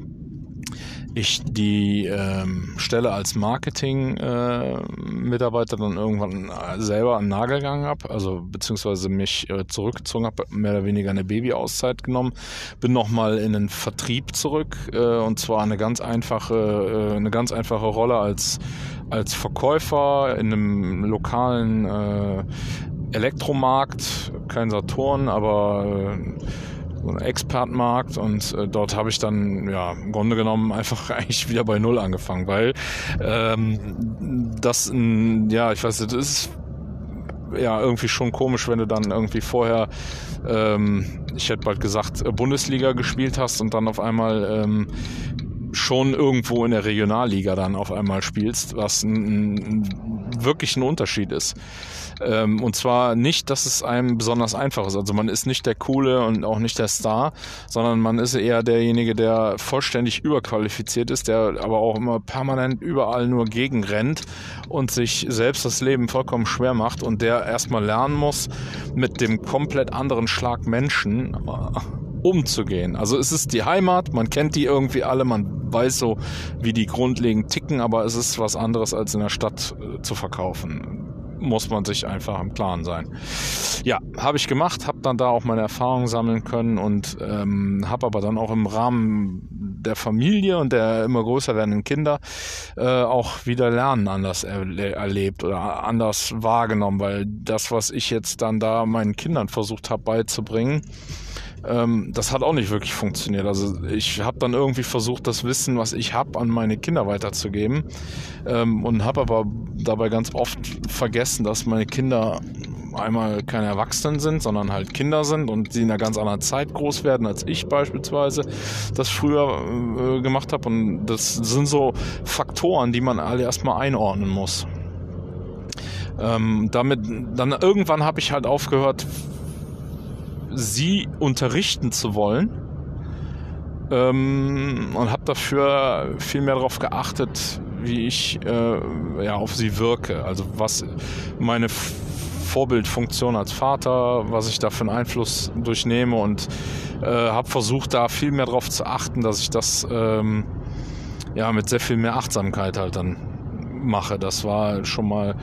ich die ähm, Stelle als Marketing-Mitarbeiter äh, dann irgendwann selber an den Nagel gegangen habe, also beziehungsweise mich äh, zurückgezogen habe, mehr oder weniger eine Babyauszeit genommen, bin nochmal in den Vertrieb zurück äh, und zwar eine ganz einfache, äh, eine ganz einfache Rolle als als Verkäufer in einem lokalen äh, Elektromarkt, kein Saturn, aber äh, so einen Expertenmarkt und äh, dort habe ich dann ja im Grunde genommen einfach *laughs* eigentlich wieder bei Null angefangen, weil ähm, das ja ich weiß nicht, das ist ja irgendwie schon komisch, wenn du dann irgendwie vorher ähm, ich hätte bald gesagt Bundesliga gespielt hast und dann auf einmal ähm, schon irgendwo in der Regionalliga dann auf einmal spielst, was ein, ein wirklich ein Unterschied ist. Ähm, und zwar nicht, dass es einem besonders einfach ist. Also man ist nicht der Coole und auch nicht der Star, sondern man ist eher derjenige, der vollständig überqualifiziert ist, der aber auch immer permanent überall nur gegenrennt und sich selbst das Leben vollkommen schwer macht und der erstmal lernen muss, mit dem komplett anderen Schlag Menschen äh, umzugehen. Also es ist die Heimat, man kennt die irgendwie alle, man weiß so, wie die grundlegend ticken, aber es ist was anderes als in der Stadt äh, zu verkaufen muss man sich einfach im Klaren sein. Ja, habe ich gemacht, habe dann da auch meine Erfahrungen sammeln können und ähm, habe aber dann auch im Rahmen der Familie und der immer größer werdenden Kinder äh, auch wieder Lernen anders er erlebt oder anders wahrgenommen, weil das, was ich jetzt dann da meinen Kindern versucht habe beizubringen, ähm, das hat auch nicht wirklich funktioniert. Also ich habe dann irgendwie versucht, das Wissen, was ich habe, an meine Kinder weiterzugeben ähm, und habe aber dabei ganz oft vergessen, dass meine Kinder einmal keine Erwachsenen sind, sondern halt Kinder sind und sie in einer ganz anderen Zeit groß werden, als ich beispielsweise das früher äh, gemacht habe. Und das sind so Faktoren, die man alle erstmal einordnen muss. Ähm, damit dann irgendwann habe ich halt aufgehört, sie unterrichten zu wollen. Ähm, und habe dafür viel mehr darauf geachtet, wie ich äh, ja, auf sie wirke. Also was meine Vorbildfunktion als Vater, was ich da für einen Einfluss durchnehme und äh, habe versucht, da viel mehr darauf zu achten, dass ich das ähm, ja mit sehr viel mehr Achtsamkeit halt dann mache. Das war schon mal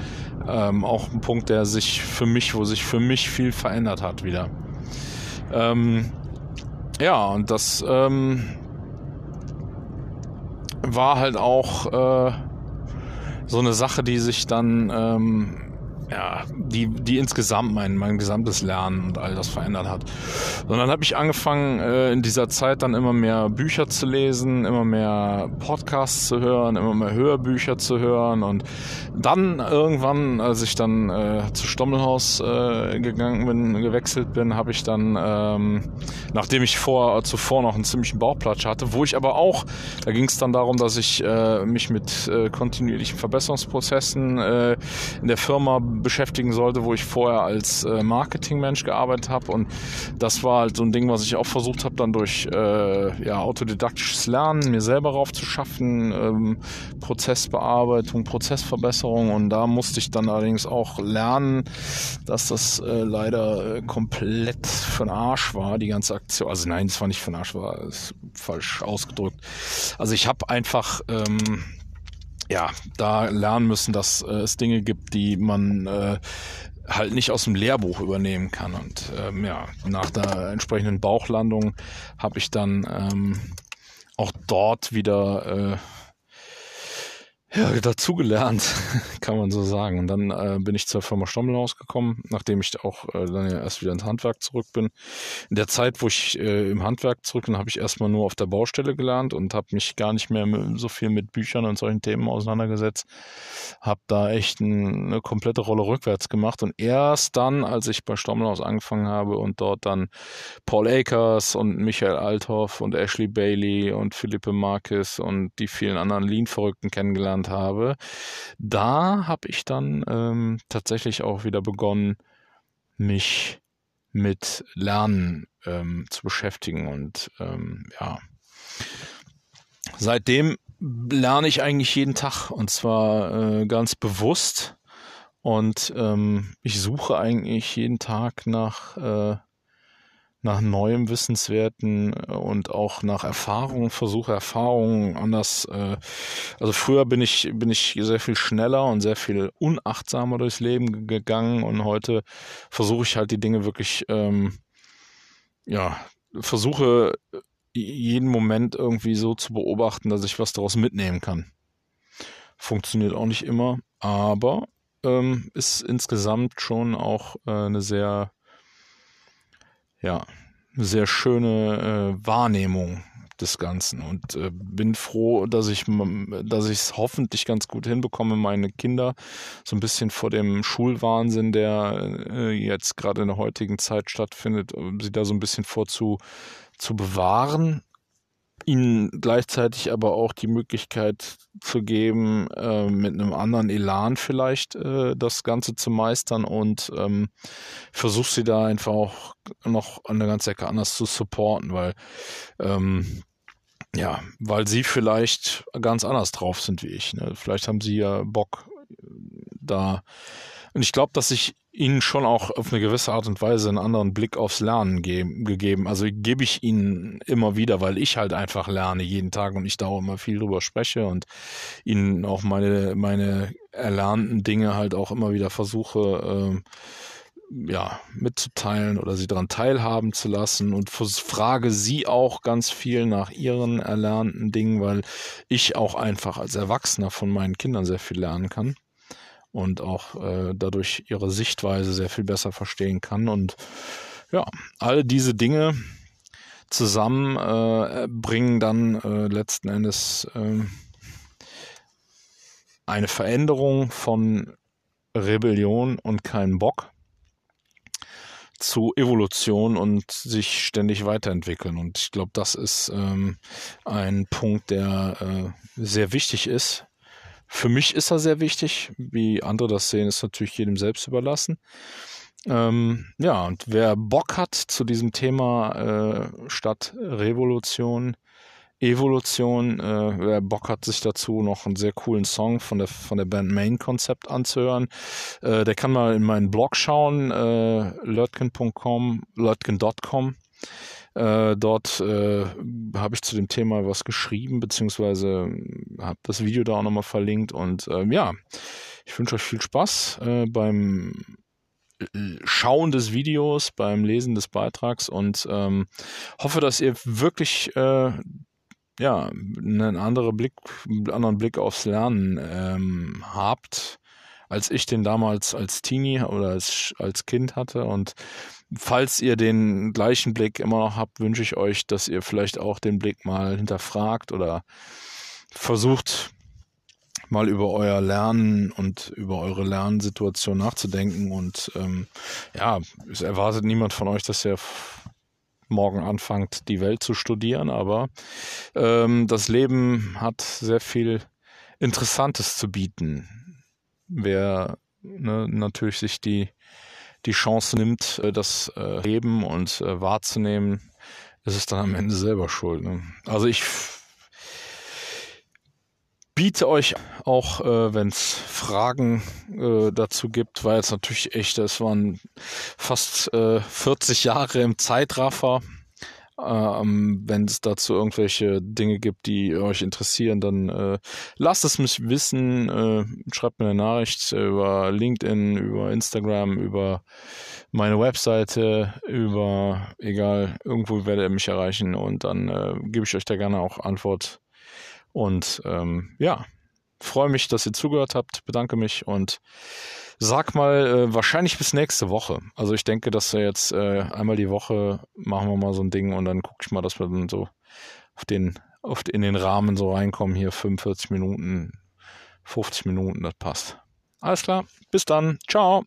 ähm, auch ein Punkt, der sich für mich, wo sich für mich viel verändert hat wieder. Ähm, ja, und das ähm, war halt auch äh, so eine Sache, die sich dann ähm, ja, die, die insgesamt mein, mein gesamtes Lernen und all das verändert hat. Und dann habe ich angefangen, äh, in dieser Zeit dann immer mehr Bücher zu lesen, immer mehr Podcasts zu hören, immer mehr Hörbücher zu hören. Und dann irgendwann, als ich dann äh, zu Stommelhaus äh, gegangen bin, gewechselt bin, habe ich dann, ähm, nachdem ich vor, zuvor noch einen ziemlichen Bauchplatsch hatte, wo ich aber auch, da ging es dann darum, dass ich äh, mich mit äh, kontinuierlichen Verbesserungsprozessen äh, in der Firma beschäftigen sollte, wo ich vorher als äh, Marketingmensch gearbeitet habe. Und das war halt so ein Ding, was ich auch versucht habe, dann durch äh, ja, autodidaktisches Lernen mir selber raufzuschaffen, ähm, Prozessbearbeitung, Prozessverbesserung. Und da musste ich dann allerdings auch lernen, dass das äh, leider äh, komplett von Arsch war, die ganze Aktion. Also nein, das war nicht von Arsch, war falsch ausgedrückt. Also ich habe einfach ähm, ja, da lernen müssen, dass äh, es Dinge gibt, die man äh, halt nicht aus dem Lehrbuch übernehmen kann. Und ähm, ja, nach der entsprechenden Bauchlandung habe ich dann ähm, auch dort wieder äh, ja, dazugelernt, *laughs* kann man so sagen. Und dann äh, bin ich zur Firma Stommel rausgekommen, nachdem ich auch äh, dann ja erst wieder ins Handwerk zurück bin. In der Zeit, wo ich äh, im Handwerk zurück bin, habe ich erstmal nur auf der Baustelle gelernt und habe mich gar nicht mehr so viel mit Büchern und solchen Themen auseinandergesetzt. Habe da echt ein, eine komplette Rolle rückwärts gemacht. Und erst dann, als ich bei Stommelhaus angefangen habe und dort dann Paul Akers und Michael Althoff und Ashley Bailey und Philippe Marquez und die vielen anderen Lean-Verrückten kennengelernt kennengelernt habe, da habe ich dann ähm, tatsächlich auch wieder begonnen, mich mit Lernen ähm, zu beschäftigen. Und ähm, ja, seitdem lerne ich eigentlich jeden Tag und zwar äh, ganz bewusst. Und ähm, ich suche eigentlich jeden Tag nach äh, nach neuem Wissenswerten äh, und auch nach Erfahrungen, versuche Erfahrungen anders. Äh, also früher bin ich, bin ich sehr viel schneller und sehr viel unachtsamer durchs Leben gegangen und heute versuche ich halt die Dinge wirklich, ähm, ja, versuche jeden Moment irgendwie so zu beobachten, dass ich was daraus mitnehmen kann. Funktioniert auch nicht immer, aber ähm, ist insgesamt schon auch äh, eine sehr ja, sehr schöne äh, Wahrnehmung des Ganzen und äh, bin froh, dass ich dass ich es hoffentlich ganz gut hinbekomme, meine Kinder so ein bisschen vor dem Schulwahnsinn, der äh, jetzt gerade in der heutigen Zeit stattfindet, sie da so ein bisschen vor zu, zu bewahren ihnen gleichzeitig aber auch die Möglichkeit zu geben, äh, mit einem anderen Elan vielleicht äh, das Ganze zu meistern und ähm, versuch sie da einfach auch noch an der ganzen Ecke anders zu supporten, weil ähm, ja, weil sie vielleicht ganz anders drauf sind wie ich. Ne? Vielleicht haben sie ja Bock da. Und ich glaube, dass ich ihnen schon auch auf eine gewisse Art und Weise einen anderen Blick aufs Lernen ge gegeben. Also gebe ich ihnen immer wieder, weil ich halt einfach lerne jeden Tag und ich da auch immer viel drüber spreche und ihnen auch meine, meine erlernten Dinge halt auch immer wieder versuche, äh, ja, mitzuteilen oder sie daran teilhaben zu lassen und frage sie auch ganz viel nach ihren erlernten Dingen, weil ich auch einfach als Erwachsener von meinen Kindern sehr viel lernen kann und auch äh, dadurch ihre Sichtweise sehr viel besser verstehen kann. Und ja, all diese Dinge zusammen äh, bringen dann äh, letzten Endes äh, eine Veränderung von Rebellion und keinen Bock zu Evolution und sich ständig weiterentwickeln. Und ich glaube, das ist ähm, ein Punkt, der äh, sehr wichtig ist für mich ist er sehr wichtig. Wie andere das sehen, ist natürlich jedem selbst überlassen. Ähm, ja, und wer Bock hat zu diesem Thema äh, statt Revolution, Evolution, äh, wer Bock hat, sich dazu noch einen sehr coolen Song von der, von der Band Main Concept anzuhören, äh, der kann mal in meinen Blog schauen, äh, lötgen.com, lötgen.com. Äh, dort äh, habe ich zu dem Thema was geschrieben, beziehungsweise habe das Video da auch nochmal verlinkt. Und äh, ja, ich wünsche euch viel Spaß äh, beim Schauen des Videos, beim Lesen des Beitrags und ähm, hoffe, dass ihr wirklich äh, ja, einen anderen Blick, einen anderen Blick aufs Lernen ähm, habt, als ich den damals als Teenie oder als, als Kind hatte. Und falls ihr den gleichen Blick immer noch habt, wünsche ich euch, dass ihr vielleicht auch den Blick mal hinterfragt oder versucht mal über euer Lernen und über eure Lernsituation nachzudenken. Und ähm, ja, es erwartet niemand von euch, dass ihr morgen anfangt, die Welt zu studieren, aber ähm, das Leben hat sehr viel Interessantes zu bieten. Wer ne, natürlich sich die die Chance nimmt, äh, das äh, heben und äh, wahrzunehmen, ist es dann am Ende selber schuld. Ne? Also ich biete euch auch, äh, wenn es Fragen äh, dazu gibt, weil es natürlich echt, das waren fast äh, 40 Jahre im Zeitraffer. Ähm, Wenn es dazu irgendwelche Dinge gibt, die euch interessieren, dann äh, lasst es mich wissen. Äh, schreibt mir eine Nachricht über LinkedIn, über Instagram, über meine Webseite, über egal, irgendwo werdet ihr mich erreichen und dann äh, gebe ich euch da gerne auch Antwort. Und ähm, ja, freue mich, dass ihr zugehört habt, bedanke mich und Sag mal, äh, wahrscheinlich bis nächste Woche. Also ich denke, dass wir jetzt äh, einmal die Woche machen wir mal so ein Ding und dann gucke ich mal, dass wir dann so auf den, auf, in den Rahmen so reinkommen. Hier 45 Minuten, 50 Minuten, das passt. Alles klar, bis dann. Ciao.